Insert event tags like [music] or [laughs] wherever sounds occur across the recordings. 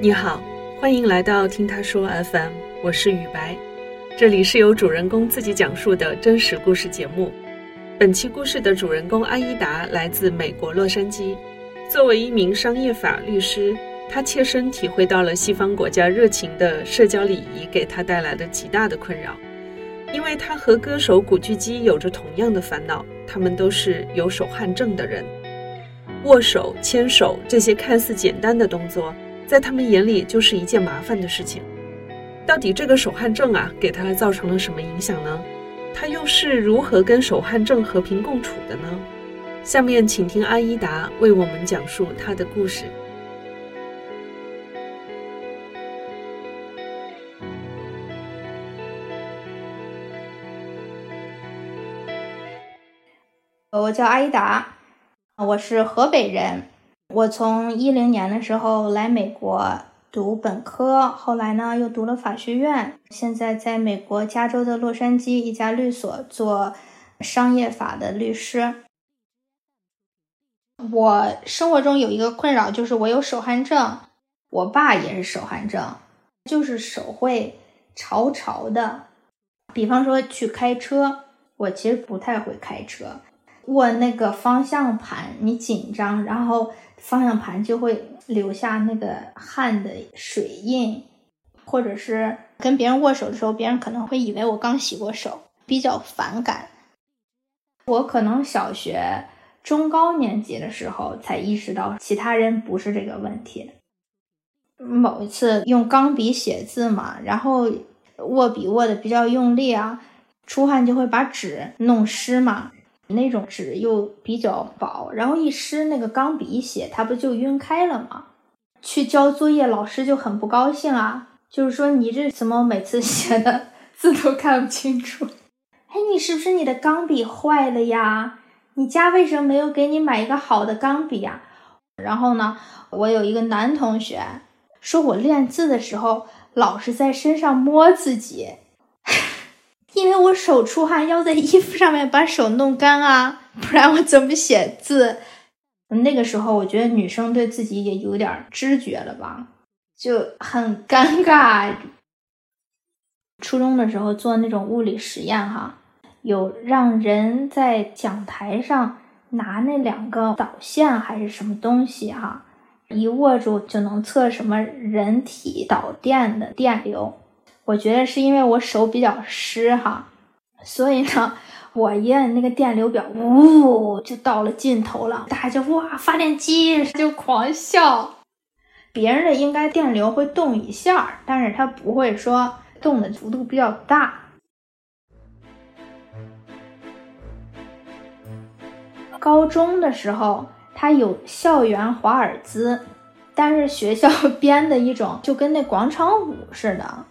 你好，欢迎来到听他说 FM，我是雨白，这里是由主人公自己讲述的真实故事节目。本期故事的主人公阿依达来自美国洛杉矶，作为一名商业法律师，他切身体会到了西方国家热情的社交礼仪给他带来的极大的困扰，因为他和歌手古巨基有着同样的烦恼，他们都是有手汗症的人，握手、牵手这些看似简单的动作。在他们眼里就是一件麻烦的事情。到底这个手汗症啊，给他造成了什么影响呢？他又是如何跟手汗症和平共处的呢？下面请听阿依达为我们讲述他的故事。我叫阿依达，我是河北人。我从一零年的时候来美国读本科，后来呢又读了法学院，现在在美国加州的洛杉矶一家律所做商业法的律师。我生活中有一个困扰，就是我有手汗症，我爸也是手汗症，就是手会潮潮的。比方说去开车，我其实不太会开车，握那个方向盘，你紧张，然后。方向盘就会留下那个汗的水印，或者是跟别人握手的时候，别人可能会以为我刚洗过手，比较反感。我可能小学中高年级的时候才意识到其他人不是这个问题。某一次用钢笔写字嘛，然后握笔握的比较用力啊，出汗就会把纸弄湿嘛。那种纸又比较薄，然后一湿，那个钢笔一写，它不就晕开了吗？去交作业，老师就很不高兴啊，就是说你这怎么每次写的字都看不清楚？[laughs] 哎，你是不是你的钢笔坏了呀？你家为什么没有给你买一个好的钢笔呀？然后呢，我有一个男同学说我练字的时候老是在身上摸自己。因为我手出汗，要在衣服上面把手弄干啊，[laughs] 不然我怎么写字？那个时候，我觉得女生对自己也有点知觉了吧，就很尴尬。初中的时候做那种物理实验，哈，有让人在讲台上拿那两个导线还是什么东西，哈，一握住就能测什么人体导电的电流。我觉得是因为我手比较湿哈，所以呢，我一摁那个电流表，呜，就到了尽头了。大家就哇，发电机就狂笑。别人的应该电流会动一下，但是它不会说动的幅度比较大。高中的时候，它有校园华尔兹，但是学校 [laughs] 编的一种，就跟那广场舞似的。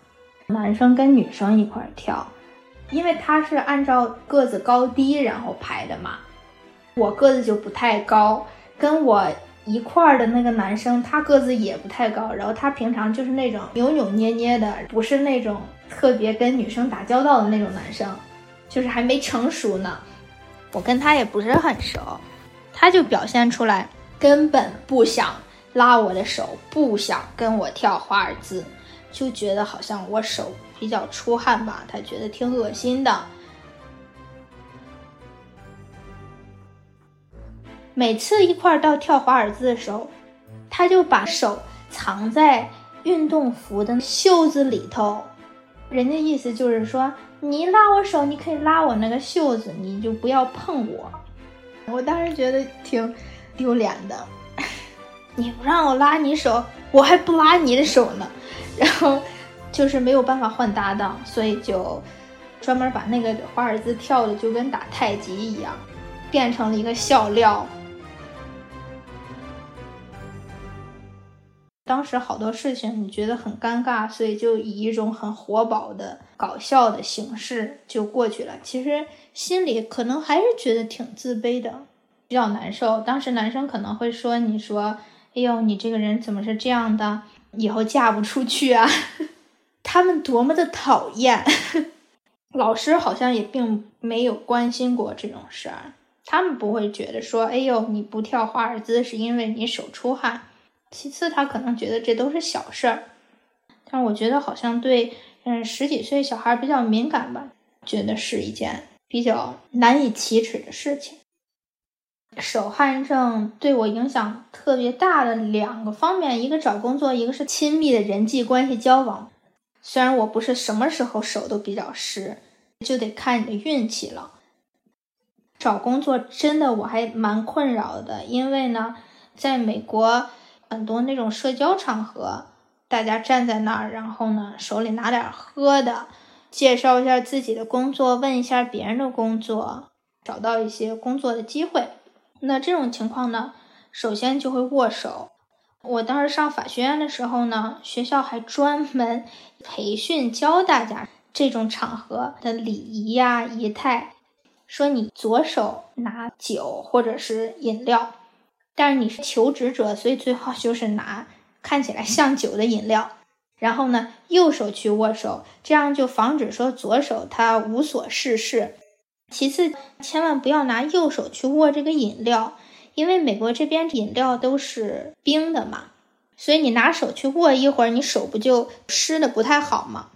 男生跟女生一块跳，因为他是按照个子高低然后排的嘛。我个子就不太高，跟我一块儿的那个男生，他个子也不太高，然后他平常就是那种扭扭捏捏的，不是那种特别跟女生打交道的那种男生，就是还没成熟呢。我跟他也不是很熟，他就表现出来根本不想拉我的手，不想跟我跳华尔兹。就觉得好像我手比较出汗吧，他觉得挺恶心的。每次一块儿到跳华尔兹的时候，他就把手藏在运动服的袖子里头。人家意思就是说，你拉我手，你可以拉我那个袖子，你就不要碰我。我当时觉得挺丢脸的，[laughs] 你不让我拉你手，我还不拉你的手呢。然后就是没有办法换搭档，所以就专门把那个华尔兹跳的就跟打太极一样，变成了一个笑料。当时好多事情你觉得很尴尬，所以就以一种很活宝的搞笑的形式就过去了。其实心里可能还是觉得挺自卑的，比较难受。当时男生可能会说：“你说，哎呦，你这个人怎么是这样的？”以后嫁不出去啊！[laughs] 他们多么的讨厌！[laughs] 老师好像也并没有关心过这种事儿，他们不会觉得说：“哎呦，你不跳华尔兹是因为你手出汗。”其次他可能觉得这都是小事儿，但我觉得好像对嗯十几岁小孩比较敏感吧，觉得是一件比较难以启齿的事情。手汗症对我影响特别大的两个方面，一个找工作，一个是亲密的人际关系交往。虽然我不是什么时候手都比较湿，就得看你的运气了。找工作真的我还蛮困扰的，因为呢，在美国很多那种社交场合，大家站在那儿，然后呢手里拿点喝的，介绍一下自己的工作，问一下别人的工作，找到一些工作的机会。那这种情况呢，首先就会握手。我当时上法学院的时候呢，学校还专门 [laughs] 培训教大家这种场合的礼仪呀、仪态。说你左手拿酒或者是饮料，但是你是求职者，所以最好就是拿看起来像酒的饮料。然后呢，右手去握手，这样就防止说左手他无所事事。其次，千万不要拿右手去握这个饮料，因为美国这边饮料都是冰的嘛，所以你拿手去握一会儿，你手不就湿的不太好吗？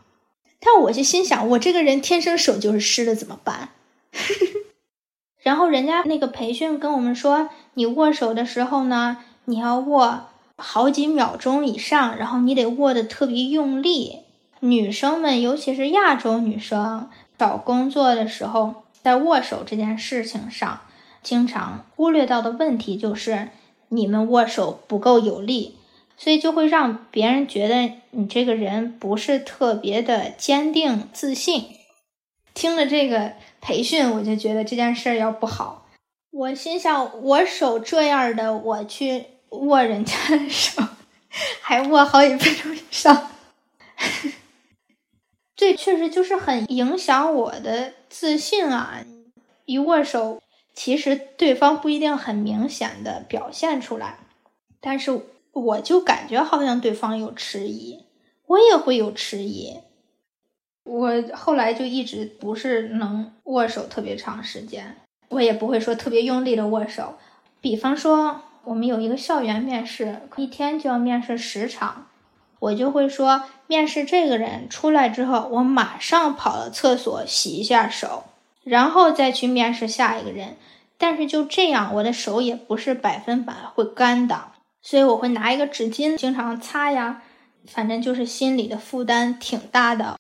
但我就心想，我这个人天生手就是湿的，怎么办？[laughs] 然后人家那个培训跟我们说，你握手的时候呢，你要握好几秒钟以上，然后你得握的特别用力。女生们，尤其是亚洲女生，找工作的时候。在握手这件事情上，经常忽略到的问题就是你们握手不够有力，所以就会让别人觉得你这个人不是特别的坚定自信。听了这个培训，我就觉得这件事儿要不好。我心想，我手这样的，我去握人家的手，还握好几分钟以上。[laughs] 这确实就是很影响我的自信啊！一握手，其实对方不一定很明显的表现出来，但是我就感觉好像对方有迟疑，我也会有迟疑。我后来就一直不是能握手特别长时间，我也不会说特别用力的握手。比方说，我们有一个校园面试，一天就要面试十场。我就会说，面试这个人出来之后，我马上跑到厕所洗一下手，然后再去面试下一个人。但是就这样，我的手也不是百分百会干的，所以我会拿一个纸巾经常擦呀。反正就是心里的负担挺大的。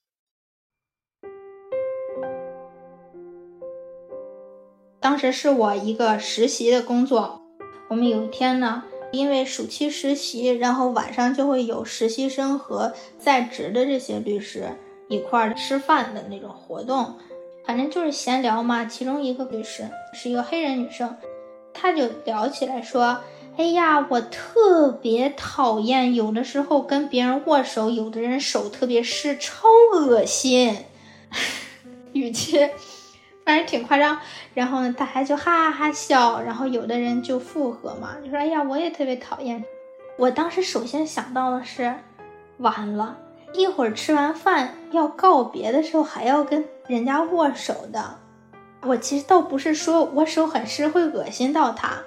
当时是我一个实习的工作，我们有一天呢。因为暑期实习，然后晚上就会有实习生和在职的这些律师一块儿吃饭的那种活动，反正就是闲聊嘛。其中一个律师是一个黑人女生，她就聊起来说：“哎呀，我特别讨厌有的时候跟别人握手，有的人手特别湿，超恶心。”语气。反正挺夸张，然后呢，大家就哈哈哈笑，然后有的人就附和嘛，就说：“哎呀，我也特别讨厌。”我当时首先想到的是，完了，一会儿吃完饭要告别的时候还要跟人家握手的。我其实倒不是说我手很湿会恶心到他，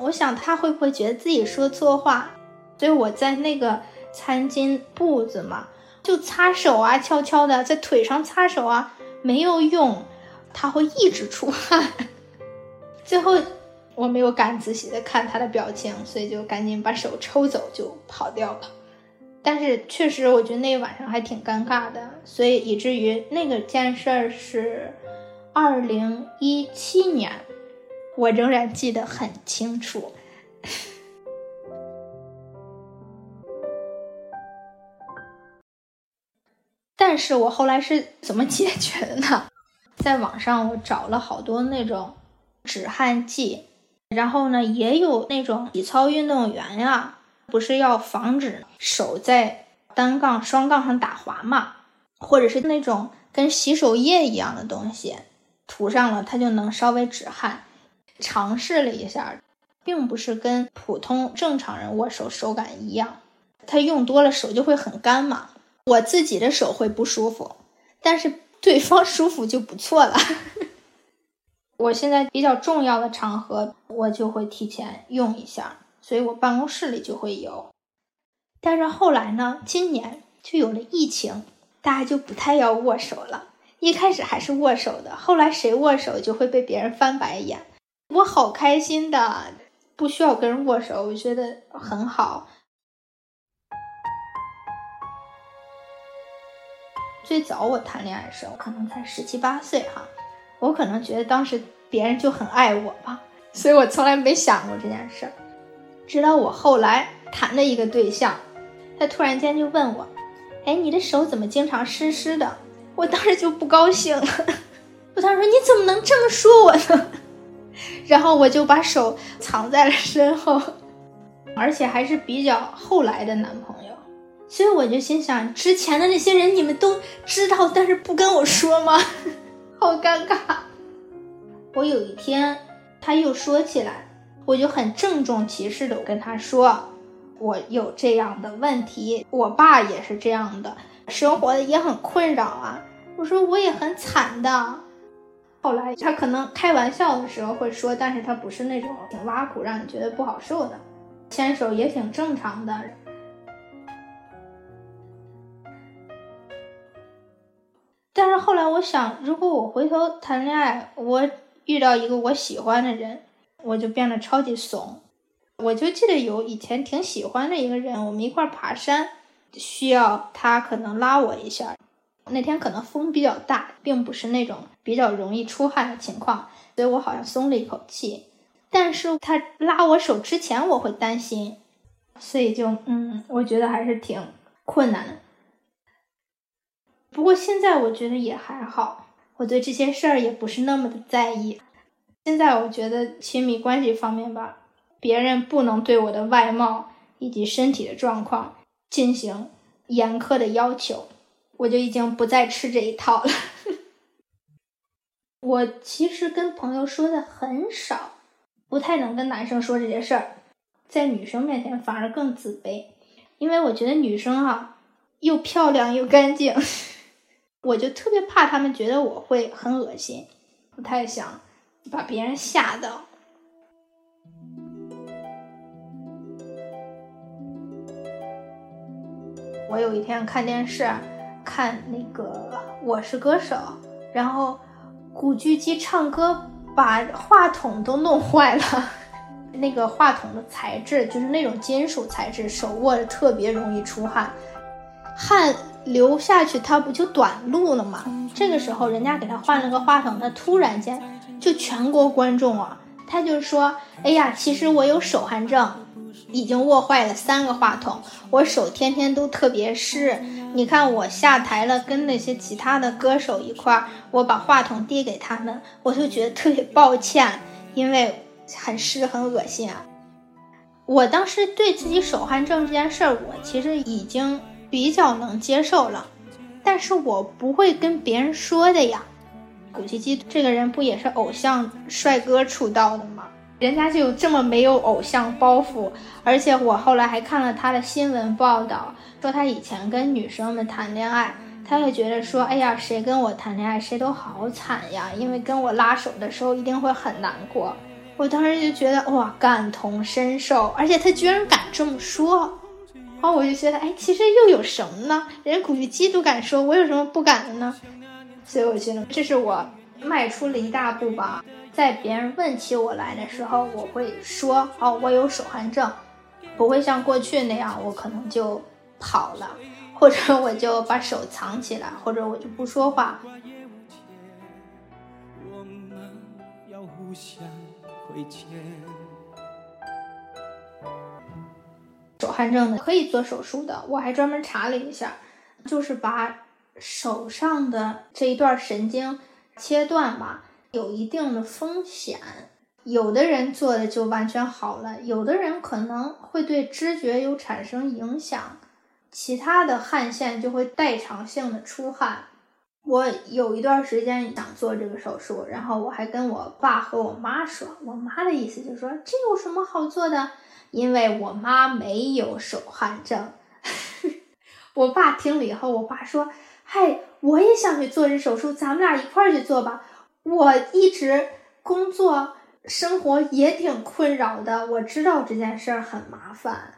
我想他会不会觉得自己说错话，所以我在那个餐巾布子嘛，就擦手啊，悄悄的在腿上擦手啊，没有用。他会一直出汗，最后我没有敢仔细的看他的表情，所以就赶紧把手抽走就跑掉了。但是确实，我觉得那晚上还挺尴尬的，所以以至于那个件事儿是二零一七年，我仍然记得很清楚。[laughs] 但是我后来是怎么解决的呢？在网上我找了好多那种止汗剂，然后呢，也有那种体操运动员呀，不是要防止手在单杠、双杠上打滑嘛，或者是那种跟洗手液一样的东西，涂上了它就能稍微止汗。尝试了一下，并不是跟普通正常人握手手感一样，它用多了手就会很干嘛，我自己的手会不舒服，但是。对方舒服就不错了。[laughs] 我现在比较重要的场合，我就会提前用一下，所以我办公室里就会有。但是后来呢，今年就有了疫情，大家就不太要握手了。一开始还是握手的，后来谁握手就会被别人翻白眼。我好开心的，不需要跟人握手，我觉得很好。最早我谈恋爱的时候，可能才十七八岁哈，我可能觉得当时别人就很爱我吧，所以我从来没想过这件事儿。直到我后来谈的一个对象，他突然间就问我：“哎，你的手怎么经常湿湿的？”我当时就不高兴了，我当时说：“你怎么能这么说我呢？” [laughs] 然后我就把手藏在了身后，而且还是比较后来的男朋友。所以我就心想，之前的那些人你们都知道，但是不跟我说吗？[laughs] 好尴尬。我有一天他又说起来，我就很郑重其事的跟他说，我有这样的问题，我爸也是这样的，生活的也很困扰啊。我说我也很惨的。后来他可能开玩笑的时候会说，但是他不是那种挺挖苦让你觉得不好受的，牵手也挺正常的。后来我想，如果我回头谈恋爱，我遇到一个我喜欢的人，我就变得超级怂。我就记得有以前挺喜欢的一个人，我们一块爬山，需要他可能拉我一下。那天可能风比较大，并不是那种比较容易出汗的情况，所以我好像松了一口气。但是他拉我手之前，我会担心，所以就嗯，我觉得还是挺困难的。不过现在我觉得也还好，我对这些事儿也不是那么的在意。现在我觉得亲密关系方面吧，别人不能对我的外貌以及身体的状况进行严苛的要求，我就已经不再吃这一套了。[laughs] 我其实跟朋友说的很少，不太能跟男生说这些事儿，在女生面前反而更自卑，因为我觉得女生哈又漂亮又干净。我就特别怕他们觉得我会很恶心，不太想把别人吓到。我有一天看电视，看那个《我是歌手》，然后古巨基唱歌把话筒都弄坏了，[laughs] 那个话筒的材质就是那种金属材质，手握着特别容易出汗，汗。流下去，他不就短路了吗？这个时候，人家给他换了个话筒，他突然间就全国观众啊，他就说：“哎呀，其实我有手汗症，已经握坏了三个话筒，我手天天都特别湿。你看我下台了，跟那些其他的歌手一块儿，我把话筒递给他们，我就觉得特别抱歉，因为很湿很恶心啊。我当时对自己手汗症这件事儿，我其实已经。”比较能接受了，但是我不会跟别人说的呀。古巨基这个人不也是偶像帅哥出道的吗？人家就这么没有偶像包袱，而且我后来还看了他的新闻报道，说他以前跟女生们谈恋爱，他也觉得说，哎呀，谁跟我谈恋爱谁都好惨呀，因为跟我拉手的时候一定会很难过。我当时就觉得哇，感同身受，而且他居然敢这么说。然后我就觉得，哎，其实又有什么呢？人家古巨基都敢说，我有什么不敢的呢？所以我觉得这是我迈出了一大步吧。在别人问起我来的时候，我会说，哦，我有手汗症，不会像过去那样，我可能就跑了，或者我就把手藏起来，或者我就不说话。我们要互相亏欠。手汗症的可以做手术的，我还专门查了一下，就是把手上的这一段神经切断吧，有一定的风险。有的人做的就完全好了，有的人可能会对知觉有产生影响，其他的汗腺就会代偿性的出汗。我有一段时间想做这个手术，然后我还跟我爸和我妈说，我妈的意思就是说这有什么好做的。因为我妈没有手汗症，[laughs] 我爸听了以后，我爸说：“嗨，我也想去做这手术，咱们俩一块儿去做吧。”我一直工作生活也挺困扰的，我知道这件事儿很麻烦。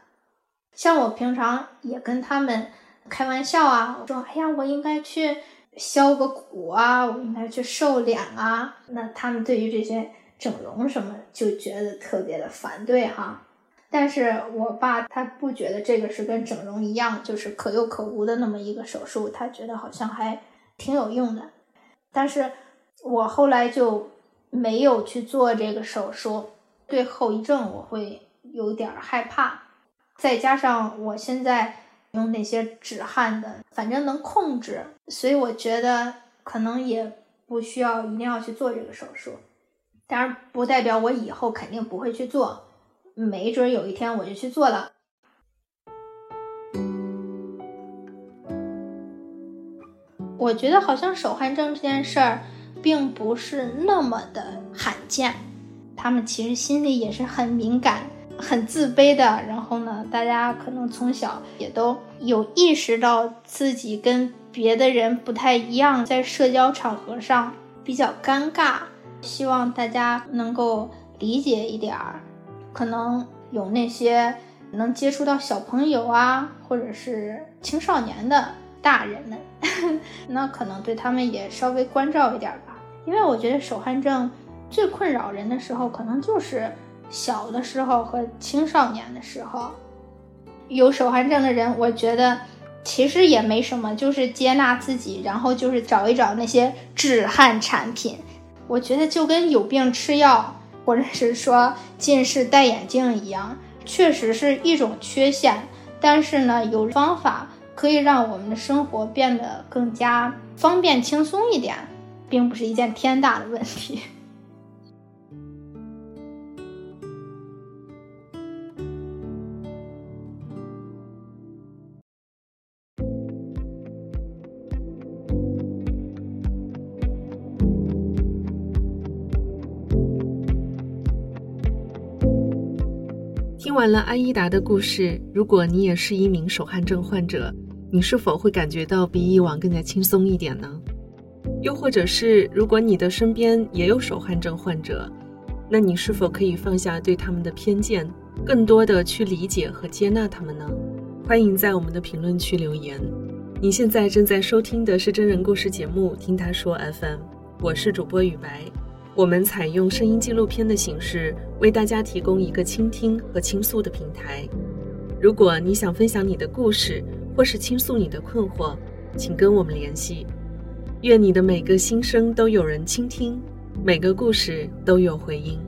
像我平常也跟他们开玩笑啊，我说：“哎呀，我应该去削个骨啊，我应该去瘦脸啊。”那他们对于这些整容什么就觉得特别的反对哈。但是我爸他不觉得这个是跟整容一样，就是可有可无的那么一个手术，他觉得好像还挺有用的。但是我后来就没有去做这个手术，对后遗症我会有点害怕。再加上我现在用那些止汗的，反正能控制，所以我觉得可能也不需要一定要去做这个手术。当然，不代表我以后肯定不会去做。没准有一天我就去做了。我觉得好像手汗症这件事儿并不是那么的罕见，他们其实心里也是很敏感、很自卑的。然后呢，大家可能从小也都有意识到自己跟别的人不太一样，在社交场合上比较尴尬，希望大家能够理解一点儿。可能有那些能接触到小朋友啊，或者是青少年的大人们，[laughs] 那可能对他们也稍微关照一点吧。因为我觉得手汗症最困扰人的时候，可能就是小的时候和青少年的时候。有手汗症的人，我觉得其实也没什么，就是接纳自己，然后就是找一找那些止汗产品。我觉得就跟有病吃药。或者是说近视戴眼镜一样，确实是一种缺陷。但是呢，有方法可以让我们的生活变得更加方便、轻松一点，并不是一件天大的问题。听完了安依达的故事，如果你也是一名手汗症患者，你是否会感觉到比以往更加轻松一点呢？又或者是，如果你的身边也有手汗症患者，那你是否可以放下对他们的偏见，更多的去理解和接纳他们呢？欢迎在我们的评论区留言。你现在正在收听的是真人故事节目《听他说 FM》，我是主播雨白。我们采用声音纪录片的形式，为大家提供一个倾听和倾诉的平台。如果你想分享你的故事，或是倾诉你的困惑，请跟我们联系。愿你的每个心声都有人倾听，每个故事都有回音。